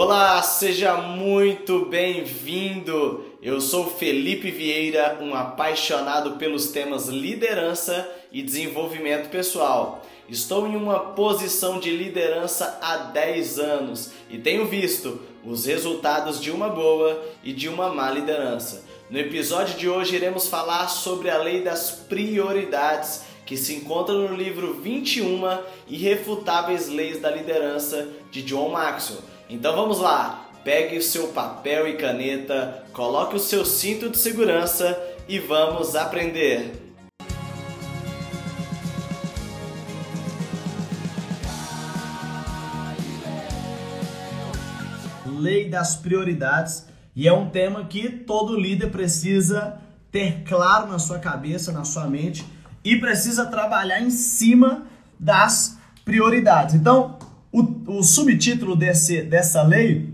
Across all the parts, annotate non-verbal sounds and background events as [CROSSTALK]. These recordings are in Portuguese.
Olá, seja muito bem-vindo. Eu sou Felipe Vieira, um apaixonado pelos temas liderança e desenvolvimento pessoal. Estou em uma posição de liderança há 10 anos e tenho visto os resultados de uma boa e de uma má liderança. No episódio de hoje iremos falar sobre a lei das prioridades que se encontra no livro 21 Irrefutáveis Leis da Liderança de John Maxwell. Então vamos lá, pegue o seu papel e caneta, coloque o seu cinto de segurança e vamos aprender. Lei das prioridades e é um tema que todo líder precisa ter claro na sua cabeça, na sua mente e precisa trabalhar em cima das prioridades. Então, o, o subtítulo desse, dessa lei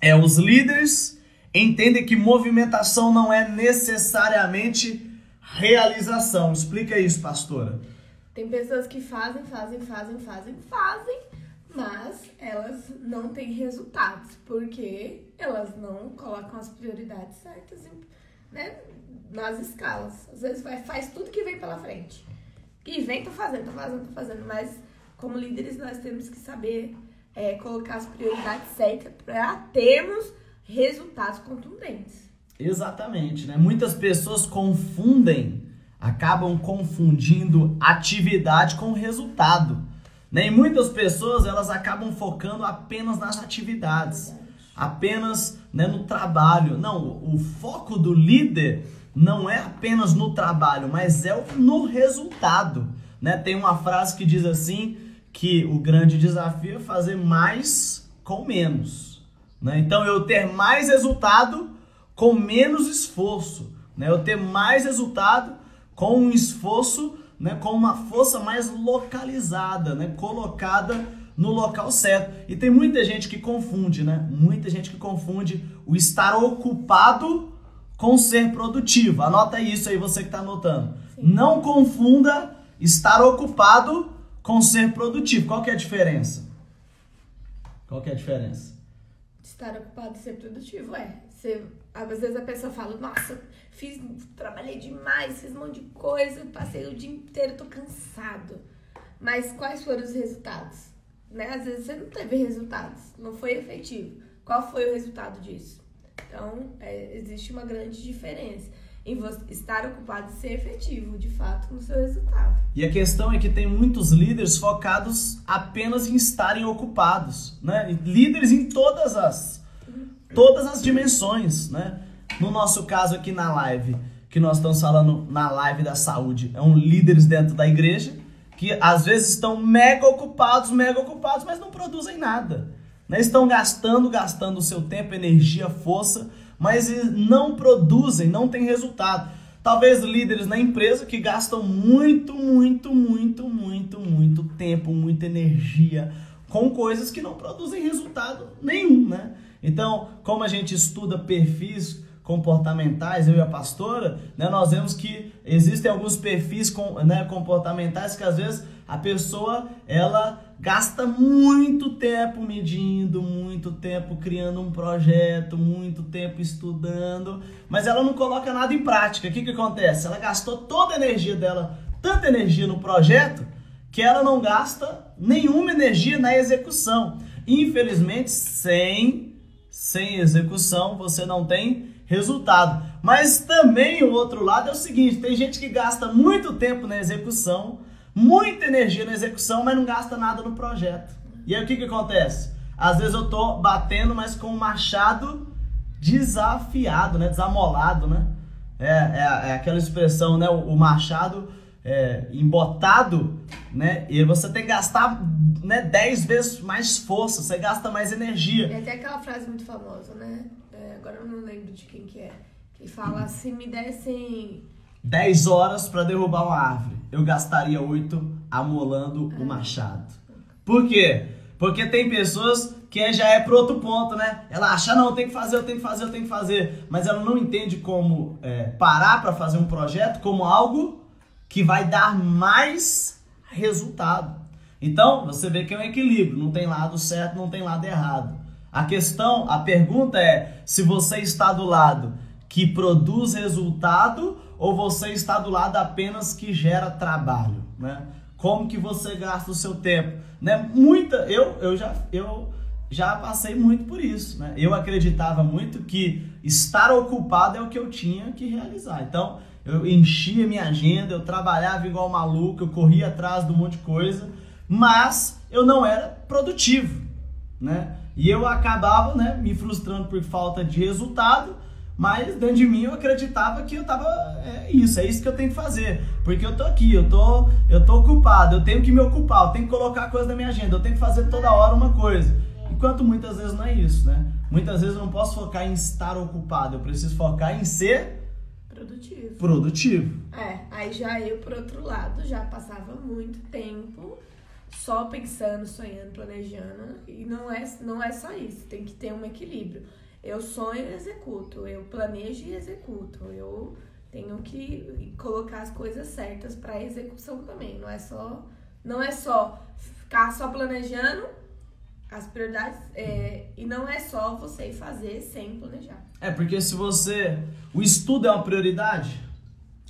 é: Os líderes entendem que movimentação não é necessariamente realização. Explica isso, pastora. Tem pessoas que fazem, fazem, fazem, fazem, fazem, mas elas não têm resultados, porque elas não colocam as prioridades certas né, nas escalas. Às vezes vai, faz tudo que vem pela frente. E vem, tô fazendo, tô fazendo, tô fazendo, mas como líderes, nós temos que saber é, colocar as prioridades certas para termos resultados contundentes. Exatamente, né? Muitas pessoas confundem, acabam confundindo atividade com resultado. Né? E muitas pessoas elas acabam focando apenas nas atividades, apenas né, no trabalho. Não, o foco do líder não é apenas no trabalho, mas é no resultado. Né? Tem uma frase que diz assim: que o grande desafio é fazer mais com menos. Né? Então, eu ter mais resultado com menos esforço. Né? Eu ter mais resultado com um esforço, né? com uma força mais localizada, né? colocada no local certo. E tem muita gente que confunde, né? Muita gente que confunde o estar ocupado com ser produtivo. Anota isso aí, você que está anotando. Sim. Não confunda estar ocupado com ser produtivo. Qual que é a diferença? Qual que é a diferença? Estar ocupado e ser produtivo, é. Você, às vezes a pessoa fala, nossa, fiz, trabalhei demais, fiz um monte de coisa, passei o dia inteiro, tô cansado. Mas quais foram os resultados? Né? Às vezes você não teve resultados, não foi efetivo. Qual foi o resultado disso? Então, é, existe uma grande diferença em estar ocupado e ser efetivo, de fato, no seu resultado. E a questão é que tem muitos líderes focados apenas em estarem ocupados, né? Líderes em todas as todas as dimensões, né? No nosso caso aqui na live, que nós estamos falando na live da saúde, é um líderes dentro da igreja que às vezes estão mega ocupados, mega ocupados, mas não produzem nada. Né? Estão gastando, gastando o seu tempo, energia, força mas não produzem, não têm resultado. Talvez líderes na empresa que gastam muito, muito, muito, muito, muito tempo, muita energia com coisas que não produzem resultado nenhum, né? Então, como a gente estuda perfis comportamentais, eu e a pastora, né, nós vemos que existem alguns perfis com, né, comportamentais que às vezes a pessoa ela gasta muito tempo medindo, muito tempo criando um projeto, muito tempo estudando, mas ela não coloca nada em prática. O que, que acontece? Ela gastou toda a energia dela, tanta energia no projeto, que ela não gasta nenhuma energia na execução. Infelizmente, sem, sem execução, você não tem resultado. Mas também o outro lado é o seguinte: tem gente que gasta muito tempo na execução muita energia na execução, mas não gasta nada no projeto. E aí o que, que acontece? Às vezes eu tô batendo, mas com o machado desafiado, né? Desamolado, né? É, é, é aquela expressão, né? O, o machado é, embotado, né? E você tem que gastar né, 10 vezes mais força, você gasta mais energia. É até aquela frase muito famosa, né? É, agora eu não lembro de quem que é. Que fala, se me dessem 10 horas para derrubar uma árvore. Eu gastaria 8 amolando o machado. Por quê? Porque tem pessoas que já é pro outro ponto, né? Ela acha, não, eu tenho que fazer, eu tenho que fazer, eu tenho que fazer. Mas ela não entende como é, parar para fazer um projeto como algo que vai dar mais resultado. Então, você vê que é um equilíbrio. Não tem lado certo, não tem lado errado. A questão, a pergunta é se você está do lado que produz resultado ou você está do lado apenas que gera trabalho, né? Como que você gasta o seu tempo, né? Muita, eu, eu já eu já passei muito por isso, né? Eu acreditava muito que estar ocupado é o que eu tinha que realizar. Então, eu enchia minha agenda, eu trabalhava igual maluco, eu corria atrás de um monte de coisa, mas eu não era produtivo, né? E eu acabava, né, me frustrando por falta de resultado, mas dentro de mim eu acreditava que eu tava é isso, é isso que eu tenho que fazer, porque eu tô aqui, eu tô, eu tô ocupado, eu tenho que me ocupar, eu tenho que colocar coisa na minha agenda, eu tenho que fazer toda hora uma coisa. Enquanto muitas vezes não é isso, né? Muitas vezes eu não posso focar em estar ocupado, eu preciso focar em ser produtivo. Produtivo. É, aí já eu por outro lado já passava muito tempo só pensando, sonhando, planejando. E não é, não é só isso, tem que ter um equilíbrio. Eu sonho e executo, eu planejo e executo. Eu tenho que colocar as coisas certas para execução também. Não é só, não é só ficar só planejando as prioridades é, e não é só você fazer sem planejar. É porque se você o estudo é uma prioridade,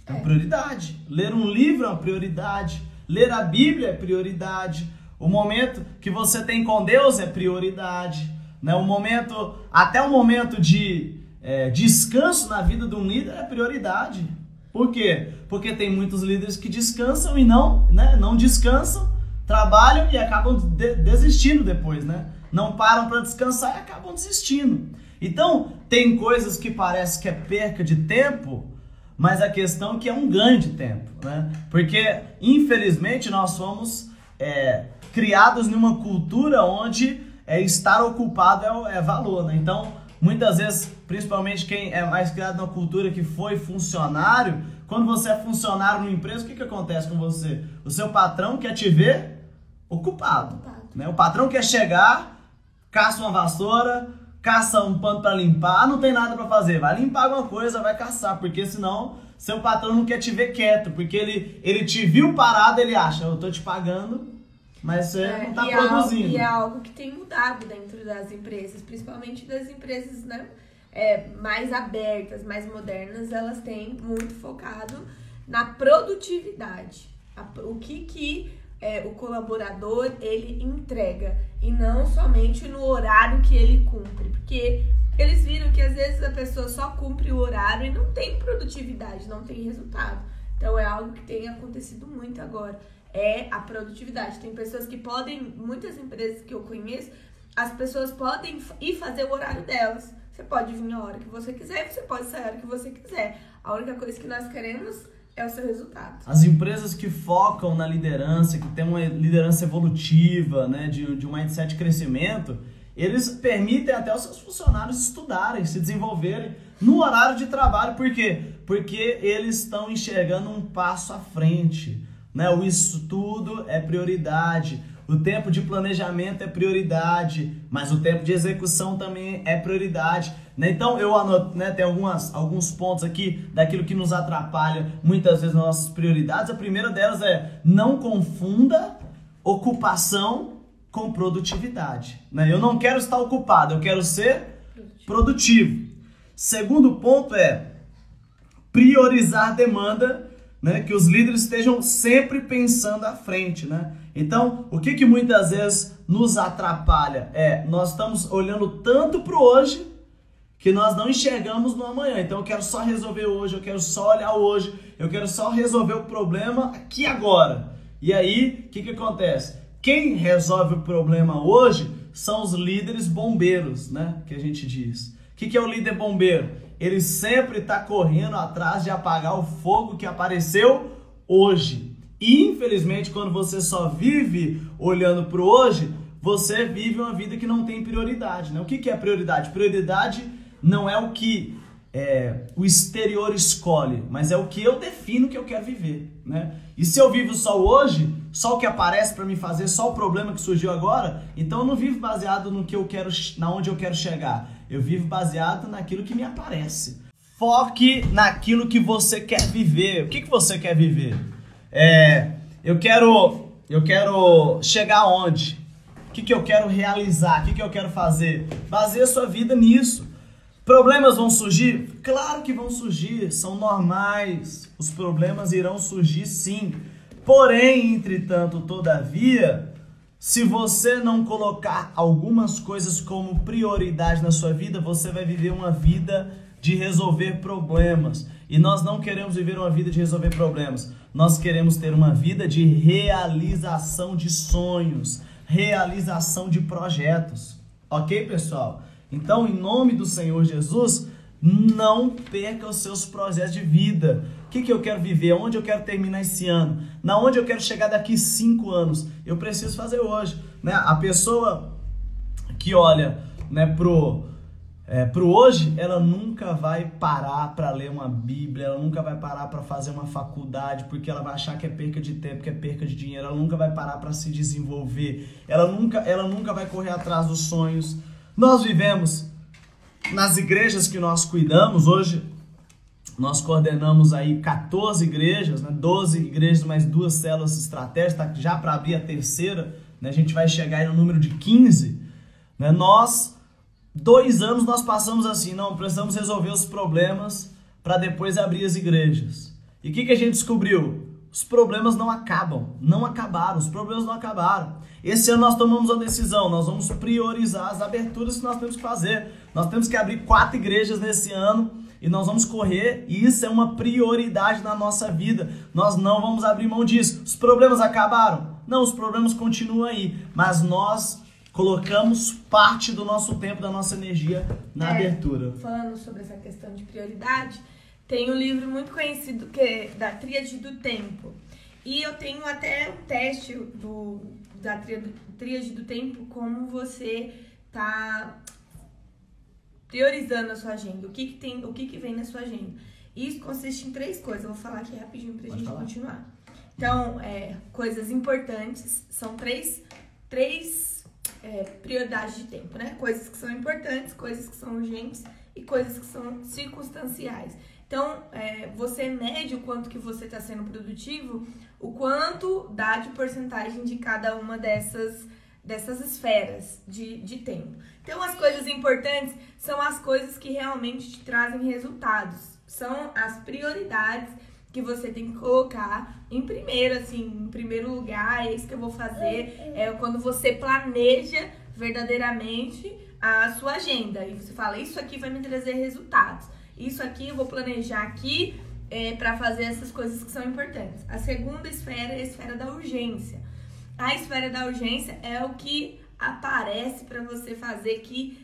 é uma é. prioridade. Ler um livro é uma prioridade. Ler a Bíblia é prioridade. O momento que você tem com Deus é prioridade. Né? O momento, até o momento de é, descanso na vida de um líder é prioridade. Por quê? Porque tem muitos líderes que descansam e não, né, não descansam, trabalham e acabam de desistindo depois, né? Não param para descansar e acabam desistindo. Então, tem coisas que parece que é perca de tempo, mas a questão é que é um ganho de tempo, né? Porque, infelizmente, nós fomos é, criados numa cultura onde é, estar ocupado é, é valor, né? Então, muitas vezes, principalmente quem é mais criado numa cultura que foi funcionário, quando você é funcionário numa empresa, o que, que acontece com você? O seu patrão quer te ver ocupado, né? O patrão quer chegar, caça uma vassoura, caça um pano para limpar, não tem nada para fazer. Vai limpar alguma coisa, vai caçar, porque senão seu patrão não quer te ver quieto, porque ele, ele te viu parado, ele acha, eu tô te pagando, mas você é, não tá e produzindo. É algo, e é algo que tem mudado dentro das empresas, principalmente das empresas, né? É, mais abertas, mais modernas, elas têm muito focado na produtividade. o que que é, o colaborador ele entrega e não somente no horário que ele cumpre, porque eles viram que às vezes a pessoa só cumpre o horário e não tem produtividade, não tem resultado. Então é algo que tem acontecido muito agora. É a produtividade. Tem pessoas que podem, muitas empresas que eu conheço, as pessoas podem ir fazer o horário delas. Você pode vir a hora que você quiser, você pode sair a hora que você quiser. A única coisa que nós queremos é o seu resultado. As empresas que focam na liderança, que tem uma liderança evolutiva, né, de, de um mindset de crescimento, eles permitem até os seus funcionários estudarem, se desenvolverem no horário de trabalho. Por quê? Porque eles estão enxergando um passo à frente. Né? O estudo é prioridade, o tempo de planejamento é prioridade, mas o tempo de execução também é prioridade. Né? Então eu anoto, né, tem algumas, alguns pontos aqui daquilo que nos atrapalha muitas vezes nas nossas prioridades. A primeira delas é não confunda ocupação com produtividade. Né? Eu não quero estar ocupado, eu quero ser produtivo. Segundo ponto é priorizar demanda, né? que os líderes estejam sempre pensando à frente. Né? Então, o que, que muitas vezes nos atrapalha é nós estamos olhando tanto para hoje que nós não enxergamos no amanhã. Então eu quero só resolver hoje, eu quero só olhar hoje, eu quero só resolver o problema aqui agora. E aí, o que, que acontece? Quem resolve o problema hoje são os líderes bombeiros, né? Que a gente diz. O que, que é o líder bombeiro? Ele sempre está correndo atrás de apagar o fogo que apareceu hoje. Infelizmente, quando você só vive olhando para o hoje, você vive uma vida que não tem prioridade. Né? O que, que é prioridade? Prioridade não é o que é, o exterior escolhe, mas é o que eu defino que eu quero viver. Né? E se eu vivo só hoje, só o que aparece para me fazer, só o problema que surgiu agora, então eu não vivo baseado no que eu quero, na onde eu quero chegar. Eu vivo baseado naquilo que me aparece. Foque naquilo que você quer viver. O que, que você quer viver? É, eu quero eu quero chegar onde? O que, que eu quero realizar? O que, que eu quero fazer? Baseie a sua vida nisso. Problemas vão surgir? Claro que vão surgir, são normais. Os problemas irão surgir sim. Porém, entretanto, todavia, se você não colocar algumas coisas como prioridade na sua vida, você vai viver uma vida de resolver problemas. E nós não queremos viver uma vida de resolver problemas. Nós queremos ter uma vida de realização de sonhos, realização de projetos. Ok, pessoal? Então, em nome do Senhor Jesus, não perca os seus projetos de vida. Que, que eu quero viver? Onde eu quero terminar esse ano? Na onde eu quero chegar daqui cinco anos? Eu preciso fazer hoje. Né? A pessoa que olha né, pro, é, pro hoje, ela nunca vai parar para ler uma Bíblia, ela nunca vai parar para fazer uma faculdade, porque ela vai achar que é perca de tempo, que é perca de dinheiro, ela nunca vai parar para se desenvolver, ela nunca, ela nunca vai correr atrás dos sonhos. Nós vivemos nas igrejas que nós cuidamos, hoje nós coordenamos aí 14 igrejas, né? 12 igrejas mais duas células estratégicas, tá já para abrir a terceira, né? a gente vai chegar aí no número de 15. Né? Nós, dois anos nós passamos assim, não, precisamos resolver os problemas para depois abrir as igrejas. E o que, que a gente descobriu? Os problemas não acabam, não acabaram, os problemas não acabaram. Esse ano nós tomamos uma decisão, nós vamos priorizar as aberturas que nós temos que fazer. Nós temos que abrir quatro igrejas nesse ano e nós vamos correr, e isso é uma prioridade na nossa vida. Nós não vamos abrir mão disso. Os problemas acabaram? Não, os problemas continuam aí, mas nós colocamos parte do nosso tempo, da nossa energia na é, abertura. Falando sobre essa questão de prioridade, tem um livro muito conhecido que é da Tríade do Tempo. E eu tenho até um teste do da tríade do tempo, como você tá priorizando a sua agenda, o que, que tem, o que, que vem na sua agenda. Isso consiste em três coisas. Eu vou falar aqui rapidinho pra Pode gente falar. continuar. Então, é, coisas importantes são três, três é, prioridades de tempo, né? Coisas que são importantes, coisas que são urgentes e coisas que são circunstanciais. Então, é, você mede o quanto que você está sendo produtivo, o quanto dá de porcentagem de cada uma dessas, dessas esferas de, de tempo. Então, as coisas importantes são as coisas que realmente te trazem resultados. São as prioridades que você tem que colocar em primeiro, assim, em primeiro lugar, é isso que eu vou fazer. É quando você planeja verdadeiramente a sua agenda. E você fala, isso aqui vai me trazer resultados isso aqui eu vou planejar aqui é, para fazer essas coisas que são importantes. A segunda esfera é a esfera da urgência. A esfera da urgência é o que aparece para você fazer que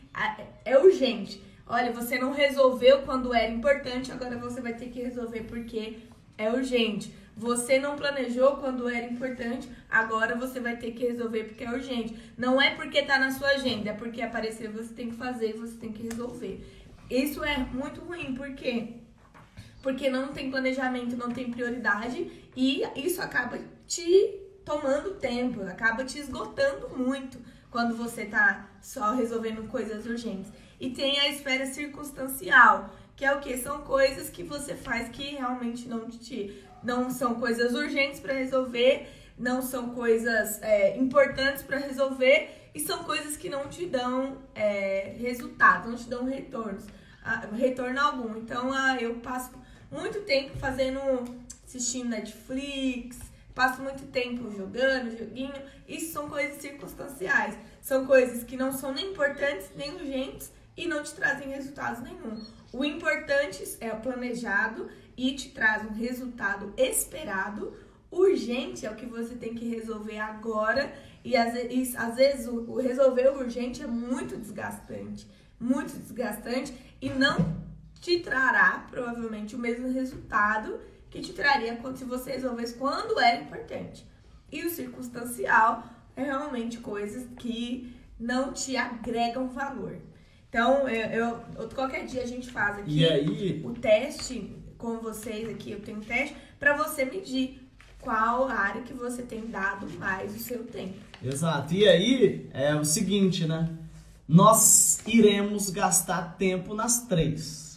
é urgente. Olha, você não resolveu quando era importante, agora você vai ter que resolver porque é urgente. Você não planejou quando era importante, agora você vai ter que resolver porque é urgente. Não é porque tá na sua agenda, é porque apareceu, você tem que fazer e você tem que resolver. Isso é muito ruim, por quê? Porque não tem planejamento, não tem prioridade e isso acaba te tomando tempo, acaba te esgotando muito quando você tá só resolvendo coisas urgentes. E tem a esfera circunstancial, que é o que? São coisas que você faz que realmente não te. não são coisas urgentes para resolver, não são coisas é, importantes para resolver e são coisas que não te dão é, resultado, não te dão retornos retorno algum. Então ah, eu passo muito tempo fazendo, assistindo Netflix, passo muito tempo jogando, joguinho. Isso são coisas circunstanciais. São coisas que não são nem importantes, nem urgentes e não te trazem resultados nenhum. O importante é o planejado e te traz um resultado esperado. Urgente é o que você tem que resolver agora e às, vezes, às vezes o resolver o urgente é muito desgastante, muito desgastante e não te trará provavelmente o mesmo resultado que te traria quando se você resolvesse quando era importante. E o circunstancial é realmente coisas que não te agregam valor. Então, eu, eu qualquer dia a gente faz aqui aí... o teste com vocês aqui, eu tenho um teste para você medir qual área que você tem dado mais o seu tempo. Exato. E aí é o seguinte, né? nós iremos gastar tempo nas três.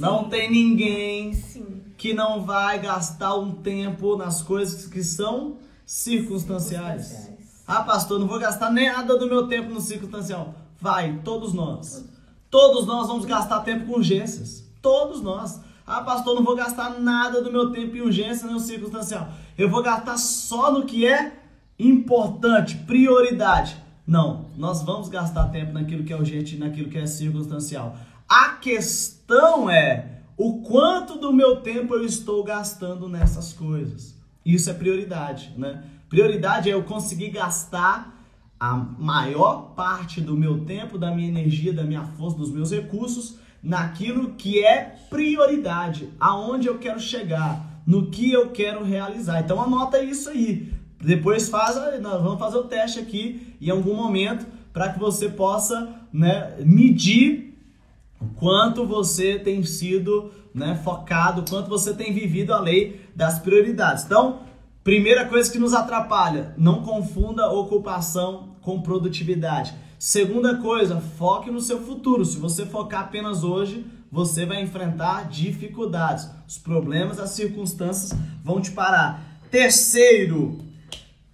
Não tem ninguém Sim. que não vai gastar um tempo nas coisas que são circunstanciais. circunstanciais. Ah, pastor, não vou gastar nada do meu tempo no circunstancial. Vai, todos nós. Todos nós vamos gastar tempo com urgências. Todos nós. Ah, pastor, não vou gastar nada do meu tempo em urgência nem no circunstancial. Eu vou gastar só no que é importante, prioridade. Não, nós vamos gastar tempo naquilo que é urgente e naquilo que é circunstancial. A questão é o quanto do meu tempo eu estou gastando nessas coisas. Isso é prioridade, né? Prioridade é eu conseguir gastar a maior parte do meu tempo, da minha energia, da minha força, dos meus recursos naquilo que é prioridade, aonde eu quero chegar, no que eu quero realizar. Então anota isso aí. Depois faz, nós vamos fazer o teste aqui em algum momento para que você possa né, medir quanto você tem sido né, focado, quanto você tem vivido a lei das prioridades. Então, primeira coisa que nos atrapalha, não confunda ocupação com produtividade. Segunda coisa, foque no seu futuro. Se você focar apenas hoje, você vai enfrentar dificuldades. Os problemas, as circunstâncias vão te parar. Terceiro,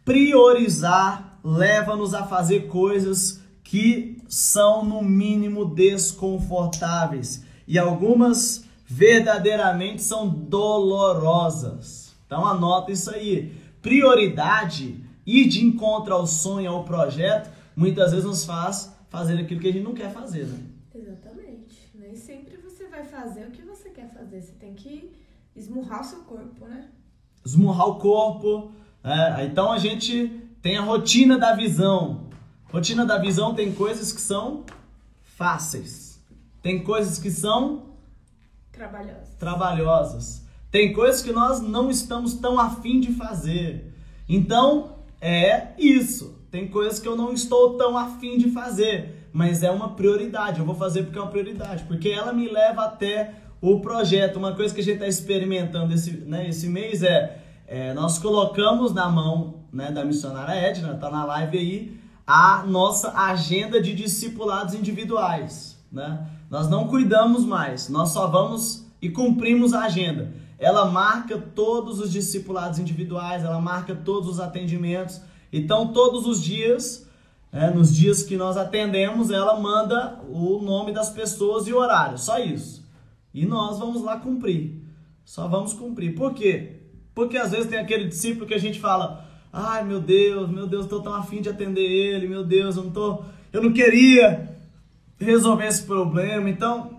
priorizar leva-nos a fazer coisas que são no mínimo desconfortáveis e algumas verdadeiramente são dolorosas. Então anota isso aí. Prioridade ir de encontro ao sonho, ao projeto, muitas vezes nos faz fazer aquilo que a gente não quer fazer, né? Exatamente. Nem sempre você vai fazer o que você quer fazer. Você tem que esmurrar o seu corpo, né? Esmurrar o corpo. É, então a gente tem a rotina da visão. Rotina da visão tem coisas que são fáceis. Tem coisas que são trabalhosas. trabalhosas. Tem coisas que nós não estamos tão afim de fazer. Então, é isso. Tem coisas que eu não estou tão afim de fazer, mas é uma prioridade. Eu vou fazer porque é uma prioridade, porque ela me leva até o projeto. Uma coisa que a gente está experimentando esse, né, esse mês é, é, nós colocamos na mão né, da missionária Edna, tá na live aí, a nossa agenda de discipulados individuais. Né? Nós não cuidamos mais, nós só vamos e cumprimos a agenda. Ela marca todos os discipulados individuais, ela marca todos os atendimentos. Então, todos os dias, é, nos dias que nós atendemos, ela manda o nome das pessoas e o horário, só isso. E nós vamos lá cumprir. Só vamos cumprir. Por quê? Porque às vezes tem aquele discípulo que a gente fala: "Ai, meu Deus, meu Deus, estou tão afim de atender ele, meu Deus, eu não tô, eu não queria resolver esse problema". Então,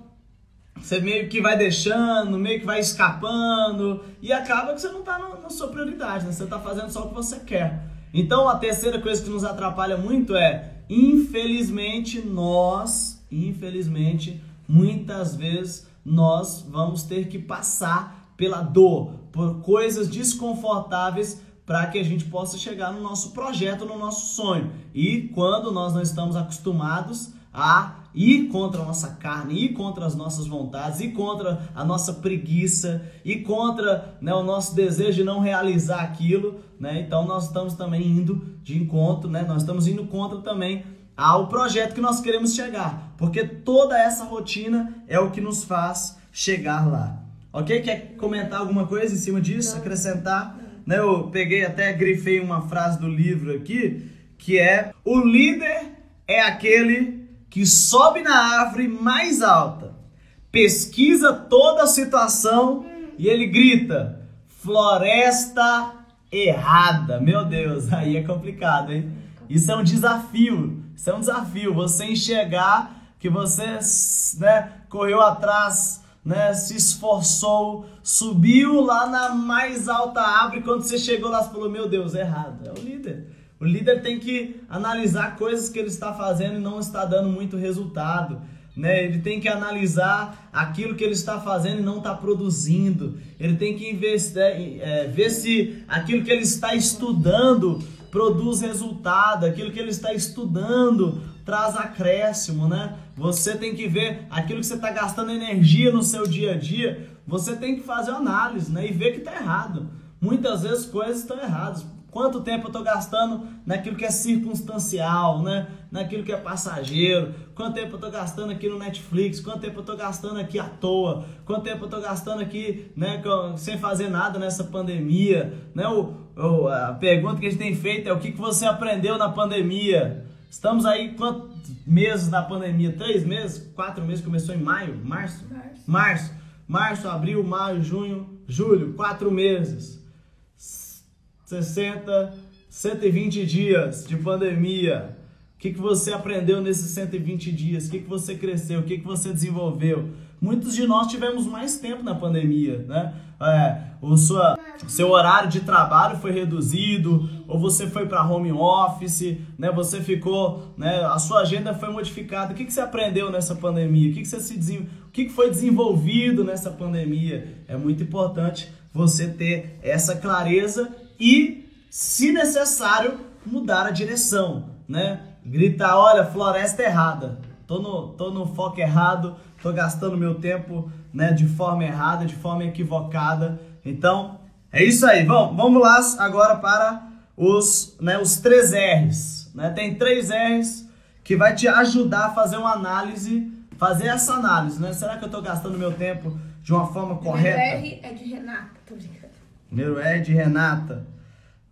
você meio que vai deixando, meio que vai escapando e acaba que você não está na, sua prioridade, né? Você está fazendo só o que você quer. Então a terceira coisa que nos atrapalha muito é, infelizmente, nós, infelizmente, muitas vezes nós vamos ter que passar pela dor, por coisas desconfortáveis para que a gente possa chegar no nosso projeto, no nosso sonho. E quando nós não estamos acostumados a ir contra a nossa carne, ir contra as nossas vontades, ir contra a nossa preguiça, ir contra né, o nosso desejo de não realizar aquilo, né? Então nós estamos também indo de encontro, né? Nós estamos indo contra também ao projeto que nós queremos chegar, porque toda essa rotina é o que nos faz chegar lá. Ok? Quer comentar alguma coisa em cima disso? Acrescentar? Né, eu peguei até grifei uma frase do livro aqui que é o líder é aquele que sobe na árvore mais alta, pesquisa toda a situação e ele grita: floresta errada. Meu Deus, [LAUGHS] aí é complicado, hein? Isso é um desafio. Isso é um desafio. Você enxergar que você né, correu atrás, né, se esforçou, subiu lá na mais alta árvore. Quando você chegou lá, você falou: Meu Deus, errado. É o líder. O líder tem que analisar coisas que ele está fazendo e não está dando muito resultado. Né? Ele tem que analisar aquilo que ele está fazendo e não está produzindo. Ele tem que investir, é, ver se aquilo que ele está estudando produz resultado, aquilo que ele está estudando traz acréscimo, né? Você tem que ver aquilo que você está gastando energia no seu dia a dia, você tem que fazer análise, né? E ver que está errado. Muitas vezes coisas estão erradas Quanto tempo eu estou gastando naquilo que é circunstancial, né? Naquilo que é passageiro? Quanto tempo eu estou gastando aqui no Netflix? Quanto tempo eu estou gastando aqui à toa? Quanto tempo eu estou gastando aqui, né, sem fazer nada nessa pandemia? Né? O, o, a pergunta que a gente tem feito é o que, que você aprendeu na pandemia? Estamos aí quantos meses da pandemia? Três meses? Quatro meses? Começou em maio? Março? Março. Março. Março, abril, maio, junho, julho. Quatro meses. 60, 120 dias de pandemia. O que, que você aprendeu nesses 120 dias? O que, que você cresceu? O que, que você desenvolveu? Muitos de nós tivemos mais tempo na pandemia, né? É, o, sua, seu horário de trabalho foi reduzido, ou você foi para home office, né? Você ficou, né? A sua agenda foi modificada. O que, que você aprendeu nessa pandemia? O que, que, você se, o que, que foi desenvolvido nessa pandemia? É muito importante você ter essa clareza e, se necessário, mudar a direção, né? Gritar, olha, floresta errada. Tô no, tô no foco errado, tô gastando meu tempo né, de forma errada, de forma equivocada. Então, é isso aí. Vamos, vamos lá agora para os, né, os três R's. Né? Tem três R's que vai te ajudar a fazer uma análise, fazer essa análise. Né? Será que eu estou gastando meu tempo de uma forma correta? Primeiro R é de Renata, tô brincando. Primeiro R é de Renata.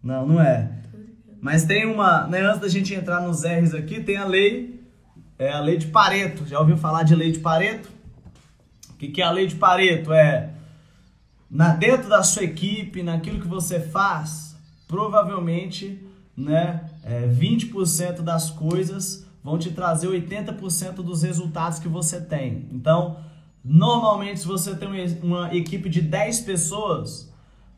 Não, não é. Mas tem uma, né, antes da gente entrar nos R's aqui, tem a lei, é a lei de Pareto. Já ouviu falar de lei de Pareto? O que, que é a lei de Pareto? É na dentro da sua equipe, naquilo que você faz, provavelmente, né, é, 20% das coisas vão te trazer 80% dos resultados que você tem. Então, normalmente, se você tem uma equipe de 10 pessoas,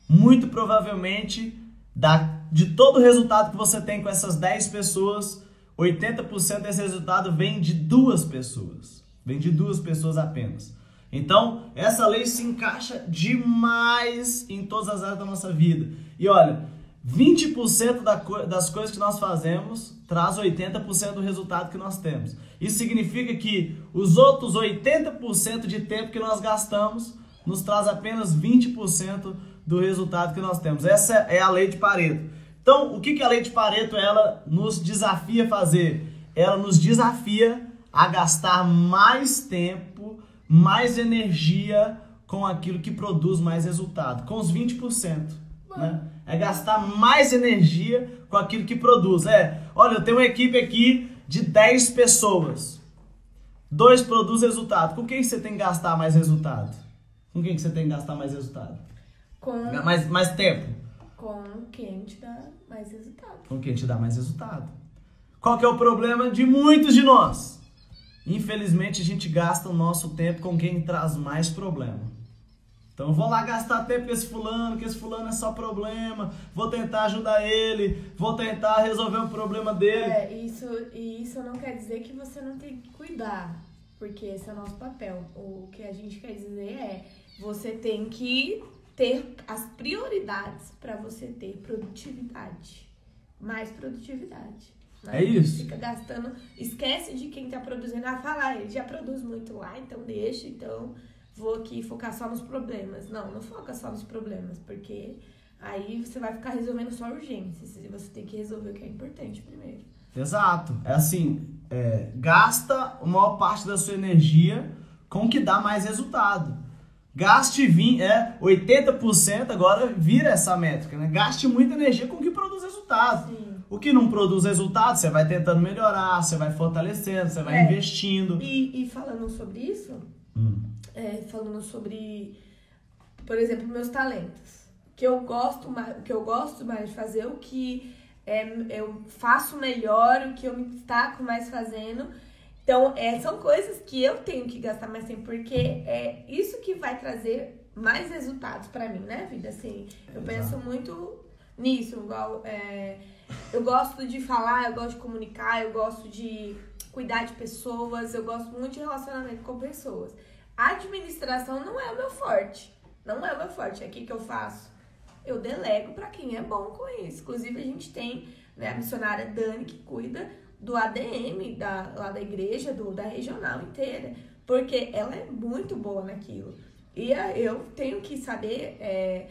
muito provavelmente, da, de todo o resultado que você tem com essas 10 pessoas, 80% desse resultado vem de duas pessoas. Vem de duas pessoas apenas. Então, essa lei se encaixa demais em todas as áreas da nossa vida. E olha, 20% da co das coisas que nós fazemos traz 80% do resultado que nós temos. Isso significa que os outros 80% de tempo que nós gastamos nos traz apenas 20% do resultado que nós temos. Essa é a lei de Pareto. Então, o que, que a lei de Pareto ela nos desafia a fazer? Ela nos desafia a gastar mais tempo mais energia com aquilo que produz mais resultado, com os 20%. Né? É gastar mais energia com aquilo que produz. É, olha, eu tenho uma equipe aqui de 10 pessoas. Dois produz resultado. Com quem você tem que gastar mais resultado? Com quem você tem que gastar mais resultado? Com, mais, mais tempo? com quem te dá mais resultado. Com quem te dá mais resultado. Qual que é o problema de muitos de nós? Infelizmente, a gente gasta o nosso tempo com quem traz mais problema. Então, vou lá gastar tempo com esse fulano, que esse fulano é só problema, vou tentar ajudar ele, vou tentar resolver o problema dele. É, isso, e isso não quer dizer que você não tem que cuidar, porque esse é o nosso papel. O que a gente quer dizer é, você tem que ter as prioridades para você ter produtividade, mais produtividade. Né? É isso. Fica gastando, esquece de quem tá produzindo. Ah, fala, ele já produz muito lá, então deixa, então vou aqui focar só nos problemas. Não, não foca só nos problemas, porque aí você vai ficar resolvendo só urgências. E você tem que resolver o que é importante primeiro. Exato. É assim, é, gasta a maior parte da sua energia com o que dá mais resultado. Gaste 20, é, 80% agora vira essa métrica, né? Gaste muita energia com o que produz resultado. Sim. O que não produz resultado, você vai tentando melhorar, você vai fortalecendo, você vai É. investindo. E, e falando sobre isso, Hum. é, falando sobre, por exemplo, meus talentos. Que eu gosto mais, o que eu gosto mais de fazer, o que é, eu faço melhor, o que eu me destaco mais fazendo. Então, é, são coisas que eu tenho que gastar mais tempo, porque é isso que vai trazer mais resultados pra mim, né, vida? Assim, eu Exato. penso muito nisso, igual. é, eu gosto de falar, eu gosto de comunicar, eu gosto de cuidar de pessoas, eu gosto muito de relacionamento com pessoas. A administração não é o meu forte. Não é o meu forte. É o que eu faço? Eu delego pra quem é bom com isso. Inclusive, a gente tem né, a missionária Dani que cuida do ADM da, lá da igreja, do, da regional inteira. Porque ela é muito boa naquilo. E a- eu tenho que saber é,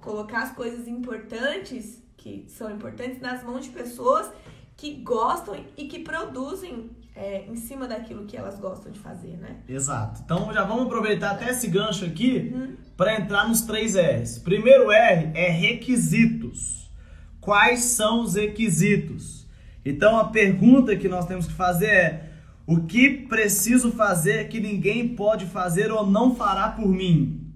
colocar as coisas importantes que são importantes nas mãos de pessoas que gostam e que produzem é, em cima daquilo que elas gostam de fazer, né? Exato. Então já vamos aproveitar até esse gancho aqui uhum. para entrar nos três R's. Primeiro R é requisitos. Quais são os requisitos? Então a pergunta que nós temos que fazer é: o que preciso fazer que ninguém pode fazer ou não fará por mim?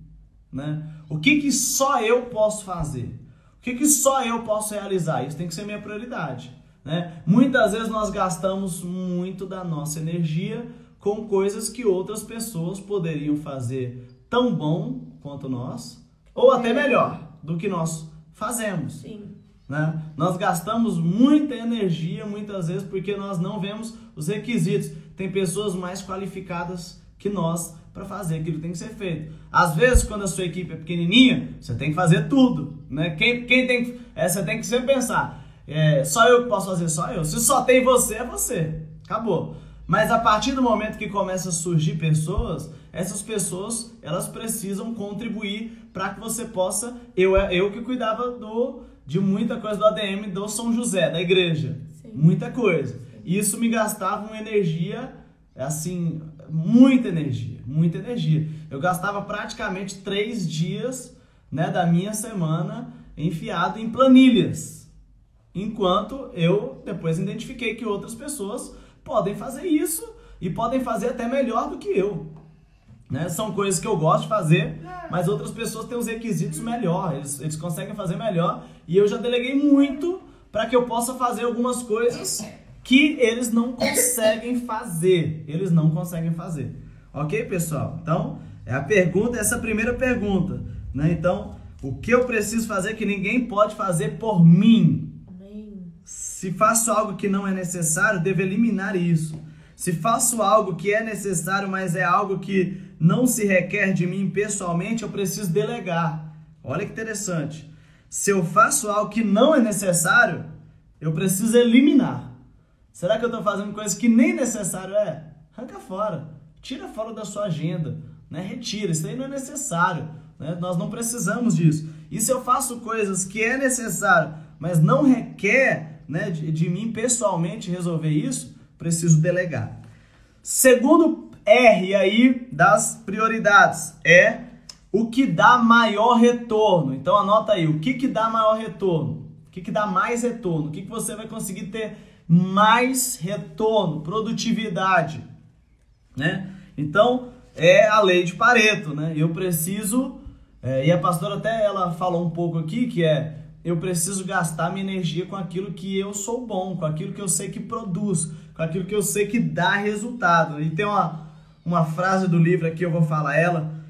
Né? O que, que só eu posso fazer? O que, que só eu posso realizar? Isso tem que ser minha prioridade. Né? Muitas vezes nós gastamos muito da nossa energia com coisas que outras pessoas poderiam fazer tão bom quanto nós, ou até melhor do que nós fazemos. Sim. Né? Nós gastamos muita energia muitas vezes porque nós não vemos os requisitos. Tem pessoas mais qualificadas que nós para fazer aquilo que tem que ser feito. Às vezes, quando a sua equipe é pequenininha, você tem que fazer tudo. Né? Quem, quem tem, é, você tem que sempre pensar: é, só eu que posso fazer, só eu. Se só tem você, é você. Acabou. Mas a partir do momento que começa a surgir pessoas, essas pessoas elas precisam contribuir para que você possa. Eu, eu que cuidava do, de muita coisa do ADM do São José, da igreja. Sim. Muita coisa. Isso me gastava uma energia, assim, muita energia, muita energia. Eu gastava praticamente três dias né, da minha semana enfiado em planilhas Enquanto eu depois identifiquei que outras pessoas podem fazer isso e podem fazer até melhor do que eu. Né? São coisas que eu gosto de fazer, mas outras pessoas têm os requisitos melhor, eles, eles conseguem fazer melhor. E eu já deleguei muito para que eu possa fazer algumas coisas que eles não conseguem fazer. Eles não conseguem fazer. Ok, pessoal? Então, é a pergunta, essa primeira pergunta. Né? Então, o que eu preciso fazer que ninguém pode fazer por mim? Se faço algo que não é necessário, devo eliminar isso. Se faço algo que é necessário, mas é algo que não se requer de mim pessoalmente, eu preciso delegar. Olha que interessante. Se eu faço algo que não é necessário, eu preciso eliminar. Será que eu estou fazendo coisa que nem necessário é? Arranca fora. Tira fora da sua agenda. Né? Retira. Isso aí não é necessário. Né? Nós não precisamos disso. E se eu faço coisas que é necessário, mas não requer né, de, de mim pessoalmente resolver isso, preciso delegar. Segundo R aí das prioridades é o que dá maior retorno. Então anota aí, o que, que dá maior retorno? O que, que dá mais retorno? O que, que você vai conseguir ter mais retorno? Produtividade. Né? Então é a lei de Pareto. Né? Eu preciso, é, e a pastora até ela falou um pouco aqui, que é eu preciso gastar minha energia com aquilo que eu sou bom, com aquilo que eu sei que produz, com aquilo que eu sei que dá resultado. E tem uma, uma frase do livro aqui, eu vou falar ela,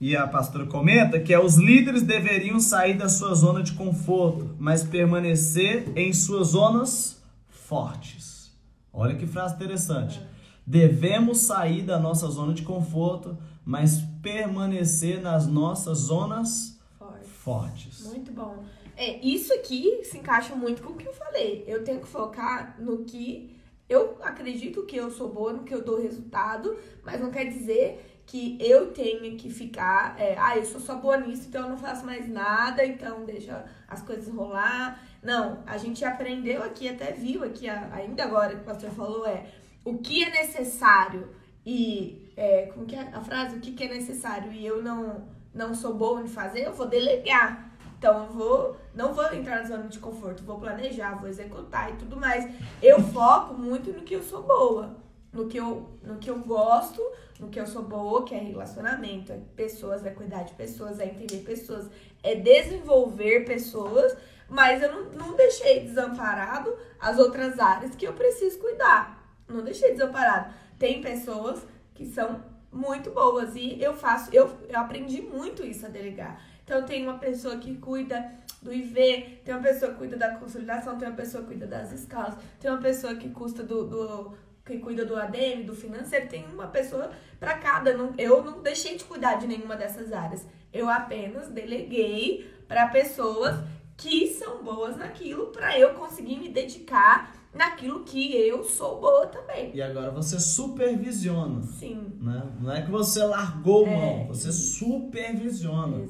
e a pastora comenta, que é os líderes deveriam sair da sua zona de conforto, mas permanecer em suas zonas fortes. Olha que frase interessante. Devemos sair da nossa zona de conforto, mas permanecer nas nossas zonas fortes. Muito bom. É, isso aqui se encaixa muito com o que eu falei. Eu tenho que focar no que eu acredito que eu sou boa, no que eu dou resultado, mas não quer dizer que eu tenha que ficar, é, ah, eu sou só boa nisso, então eu não faço mais nada, então deixa as coisas rolar. Não, a gente aprendeu aqui, até viu aqui, ainda agora que o pastor falou, é o que é necessário e, é, como que é a frase? O que, que é necessário e eu não, não sou boa em fazer, eu vou delegar. Então eu vou, não vou entrar na zona de conforto, vou planejar, vou executar e tudo mais. Eu foco muito no que eu sou boa, no que eu, no que eu gosto, no que eu sou boa, que é relacionamento, é pessoas, é cuidar de pessoas, é entender pessoas, é desenvolver pessoas, mas eu não, não deixei desamparado as outras áreas que eu preciso cuidar. Não deixei desamparado. Tem pessoas que são muito boas e eu faço, eu, eu aprendi muito isso a delegar. Então tem uma pessoa que cuida do IV, tem uma pessoa que cuida da consolidação, tem uma pessoa que cuida das escalas, tem uma pessoa que custa do, do que cuida do ADM, do financeiro, tem uma pessoa para cada. eu não deixei de cuidar de nenhuma dessas áreas. Eu apenas deleguei para pessoas que são boas naquilo para eu conseguir me dedicar naquilo que eu sou boa também. E agora você supervisiona. Sim. Né? Não é que você largou é, mão, você supervisiona.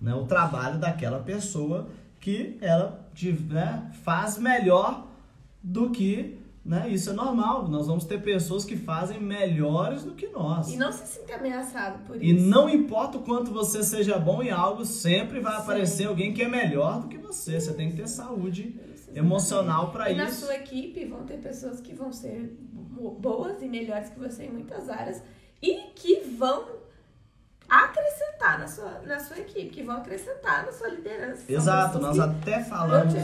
Né, o trabalho daquela pessoa que ela né, faz melhor do que né? Isso é normal. Nós vamos ter pessoas que fazem melhores do que nós. E não se sinta ameaçado por isso. E não importa o quanto você seja bom em algo, sempre vai aparecer alguém que é melhor do que você. Você tem que ter saúde emocional para isso. E na sua equipe vão ter pessoas que vão ser boas e melhores que você em muitas áreas e que vão acrescentar na sua, na sua equipe, que vão acrescentar na sua liderança. Exato, nós até falamos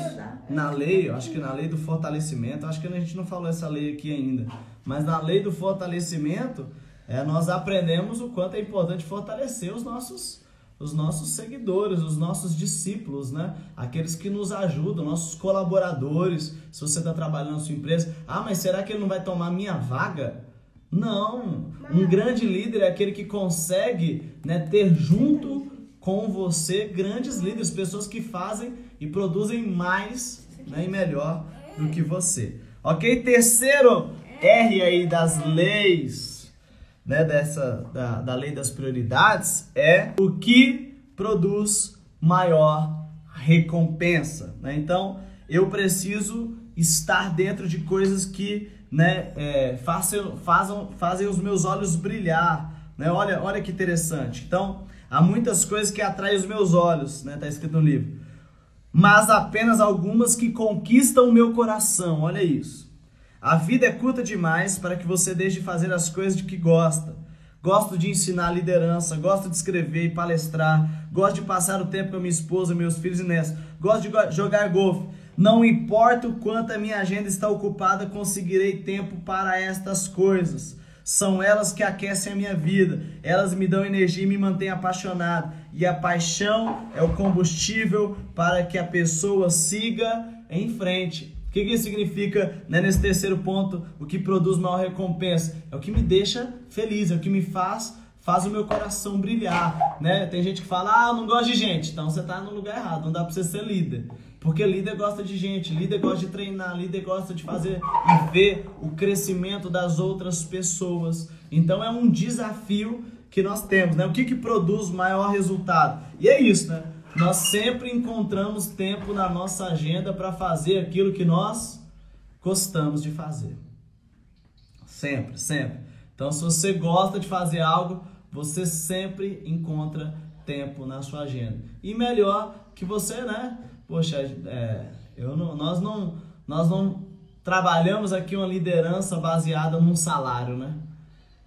na lei, acho que na lei do fortalecimento, acho que a gente não falou essa lei aqui ainda, mas na lei do fortalecimento, é, nós aprendemos o quanto é importante fortalecer os nossos os nossos seguidores, os nossos discípulos, né? Aqueles que nos ajudam, nossos colaboradores. Se você está trabalhando na sua empresa, ah, mas será que ele não vai tomar minha vaga? Não. Um grande líder é aquele que consegue né, ter junto com você grandes líderes, pessoas que fazem e produzem mais né, e melhor do que você. Ok? Terceiro R aí das leis, né, dessa, da, da lei das prioridades, é o que produz maior recompensa. Né? Então, eu preciso estar dentro de coisas que né, é, façam, fazem, fazem os meus olhos brilhar. Né? Olha, olha que interessante. Então, há muitas coisas que atraem os meus olhos, né? Tá escrito no livro. Mas apenas algumas que conquistam o meu coração. Olha isso. A vida é curta demais para que você deixe de fazer as coisas de que gosta. Gosto de ensinar liderança, gosto de escrever e palestrar, gosto de passar o tempo com a minha esposa, meus filhos e netos, gosto de jogar golfe, não importa o quanto a minha agenda está ocupada, conseguirei tempo para estas coisas. São elas que aquecem a minha vida, elas me dão energia e me mantêm apaixonado. E a paixão é o combustível para que a pessoa siga em frente. O que, que isso significa né, nesse terceiro ponto? O que produz maior recompensa? É o que me deixa feliz, é o que me faz faz o meu coração brilhar, né? Tem gente que fala, ah, eu não gosto de gente. Então você está no lugar errado, não dá para você ser líder. Porque líder gosta de gente, líder gosta de treinar, líder gosta de fazer e ver o crescimento das outras pessoas. Então é um desafio que nós temos, né? O que, que produz maior resultado? E é isso, né? Nós sempre encontramos tempo na nossa agenda para fazer aquilo que nós gostamos de fazer. Sempre, sempre. Então, se você gosta de fazer algo, você sempre encontra tempo na sua agenda. E melhor que você, né? Poxa, é, eu não, nós, não, nós não trabalhamos aqui uma liderança baseada num salário, né?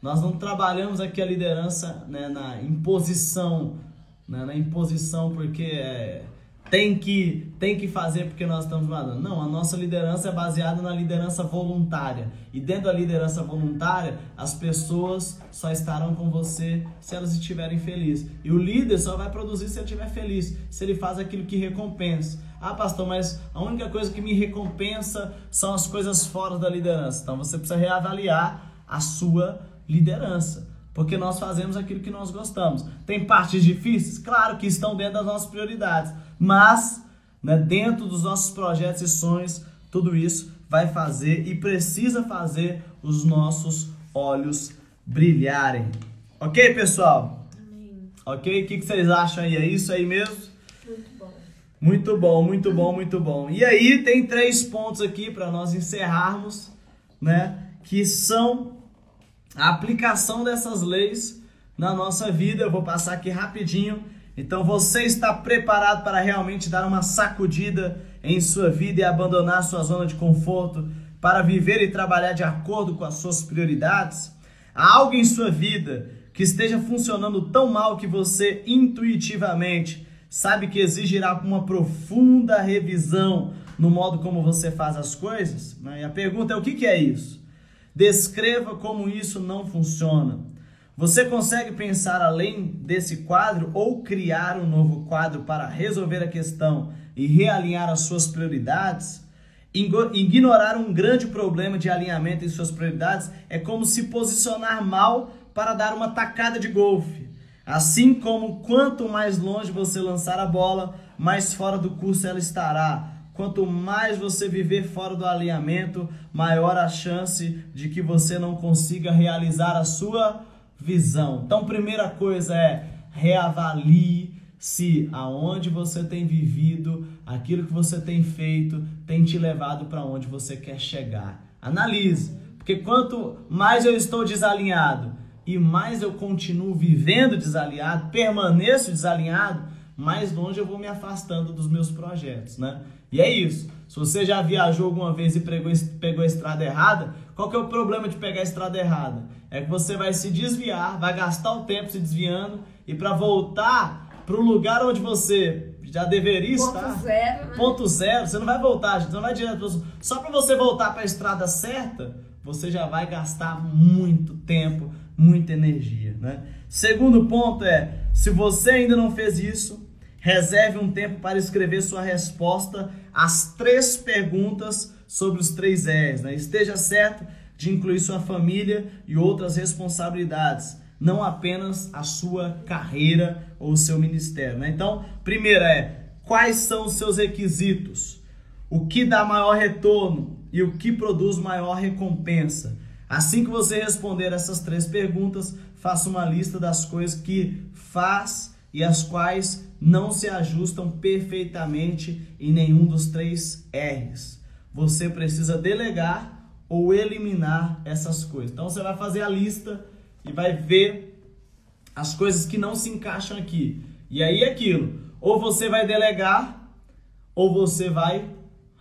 Nós não trabalhamos aqui a liderança né, na imposição, né, na imposição porque é, tem que, tem que fazer porque nós estamos mandando. Não, a nossa liderança é baseada na liderança voluntária. E dentro da liderança voluntária, as pessoas só estarão com você se elas estiverem felizes. E o líder só vai produzir se ele estiver feliz, se ele faz aquilo que recompensa. Ah, pastor, mas a única coisa que me recompensa são as coisas fora da liderança. Então você precisa reavaliar a sua liderança porque nós fazemos aquilo que nós gostamos. Tem partes difíceis? Claro que estão dentro das nossas prioridades, mas né, dentro dos nossos projetos e sonhos, tudo isso vai fazer e precisa fazer os nossos olhos brilharem. Ok, pessoal? Amém. Ok? O que, que vocês acham aí? É isso aí mesmo? Muito bom. Muito bom, muito bom, muito bom. E aí tem três pontos aqui para nós encerrarmos, né? Que são a aplicação dessas leis na nossa vida. Eu vou passar aqui rapidinho. Então você está preparado para realmente dar uma sacudida em sua vida e abandonar sua zona de conforto para viver e trabalhar de acordo com as suas prioridades? Há algo em sua vida que esteja funcionando tão mal que você intuitivamente sabe que exigirá uma profunda revisão no modo como você faz as coisas? E a pergunta é: o que é isso? Descreva como isso não funciona. Você consegue pensar além desse quadro ou criar um novo quadro para resolver a questão e realinhar as suas prioridades? Ignorar um grande problema de alinhamento em suas prioridades é como se posicionar mal para dar uma tacada de golfe. Assim como quanto mais longe você lançar a bola, mais fora do curso ela estará. Quanto mais você viver fora do alinhamento, maior a chance de que você não consiga realizar a sua visão. Então, primeira coisa é reavalie se aonde você tem vivido, aquilo que você tem feito, tem te levado para onde você quer chegar. Analise, porque quanto mais eu estou desalinhado e mais eu continuo vivendo desalinhado, permaneço desalinhado, mais longe eu vou me afastando dos meus projetos, né? E é isso. Se você já viajou alguma vez e pegou, pegou a estrada errada, qual que é o problema de pegar a estrada errada? É que você vai se desviar, vai gastar o tempo se desviando e para voltar para o lugar onde você já deveria Ponto estar. zero, né? Ponto zero, você não vai voltar, gente, não vai direto. Só para você voltar para a estrada certa, você já vai gastar muito tempo, muita energia, né? Segundo ponto é, se você ainda não fez isso, reserve um tempo para escrever sua resposta às três perguntas sobre os três R's, né? Esteja certo de incluir sua família e outras responsabilidades, não apenas a sua carreira ou o seu ministério, né? Então, primeira é, quais são os seus requisitos? O que dá maior retorno e o que produz maior recompensa? Assim que você responder essas três perguntas, faça uma lista das coisas que faz e as quais não se ajustam perfeitamente em nenhum dos três R's. Você precisa delegar ou eliminar essas coisas. Então você vai fazer a lista e vai ver as coisas que não se encaixam aqui. E aí aquilo, ou você vai delegar ou você vai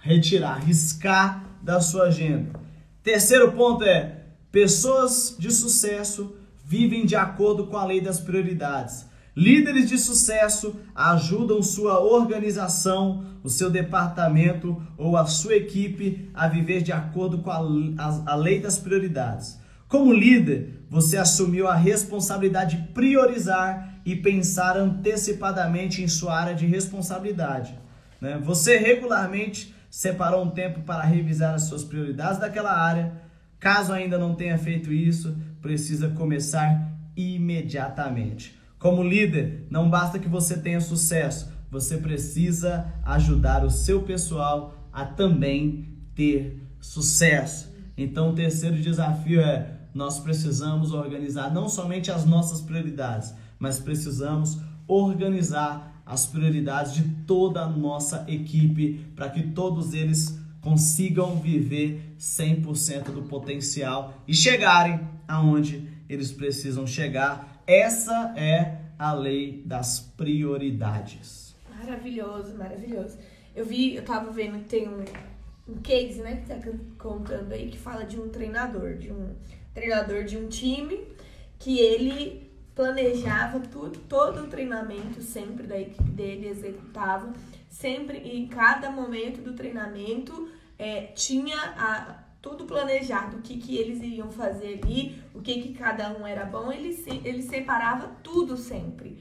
retirar, riscar da sua agenda. Terceiro ponto é: pessoas de sucesso vivem de acordo com a lei das prioridades. Líderes de sucesso ajudam sua organização, o seu departamento ou a sua equipe a viver de acordo com a, a, a lei das prioridades. Como líder, você assumiu a responsabilidade de priorizar e pensar antecipadamente em sua área de responsabilidade. né? Você regularmente separou um tempo para revisar as suas prioridades daquela área. Caso ainda não tenha feito isso, precisa começar imediatamente. Como líder, não basta que você tenha sucesso, você precisa ajudar o seu pessoal a também ter sucesso. Então, o terceiro desafio é: nós precisamos organizar não somente as nossas prioridades, mas precisamos organizar as prioridades de toda a nossa equipe para que todos eles consigam viver 100% do potencial e chegarem aonde eles precisam chegar. Essa é a lei das prioridades. Maravilhoso, maravilhoso. Eu vi, eu tava vendo que tem um, um case, né, que tá contando aí, que fala de um treinador, de um treinador de um time, que ele planejava tudo, todo o treinamento sempre da equipe dele, executava, sempre em cada momento do treinamento é, tinha a, tudo planejado, o que, que eles iriam fazer ali, o que, que cada um era bom, ele, se- ele separava tudo sempre.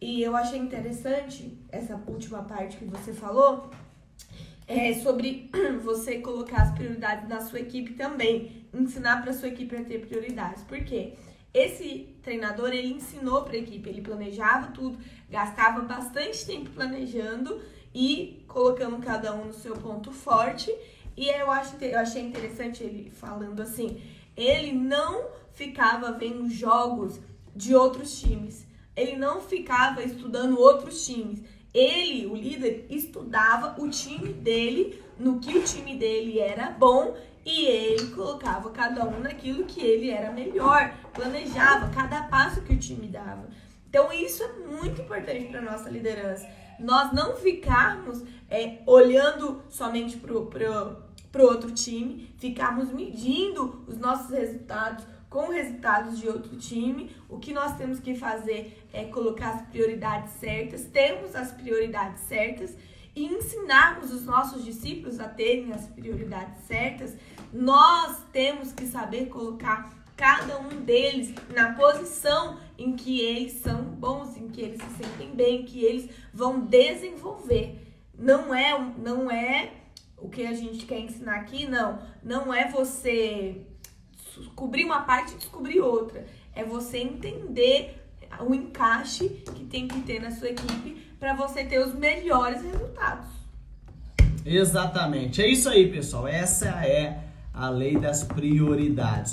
E eu achei interessante essa última parte que você falou, é sobre [CLEARS THROAT] você colocar as prioridades na sua equipe também, ensinar para sua equipe a ter prioridades. Por quê? Esse treinador, ele ensinou para a equipe, ele planejava tudo, gastava bastante tempo planejando e colocando cada um no seu ponto forte. E eu, acho, eu achei interessante ele falando assim, ele não ficava vendo jogos de outros times, ele não ficava estudando outros times. Ele, o líder, estudava o time dele, no que o time dele era bom e ele colocava cada um naquilo que ele era melhor, planejava cada passo que o time dava. Então isso é muito importante para nossa liderança. Nós não ficarmos é, olhando somente pro, pro outro time, ficarmos medindo os nossos resultados com resultados de outro time. O que nós temos que fazer é colocar as prioridades certas, termos as prioridades certas e ensinarmos os nossos discípulos a terem as prioridades certas. Nós temos que saber colocar cada um deles na posição em que eles são bons, em que eles se sentem bem, que eles vão desenvolver. Não é, não é o que a gente quer ensinar aqui, não. Não é você descobrir uma parte e descobrir outra. É você entender o encaixe que tem que ter na sua equipe para você ter os melhores resultados. Exatamente. É isso aí, pessoal. Essa é a lei das prioridades.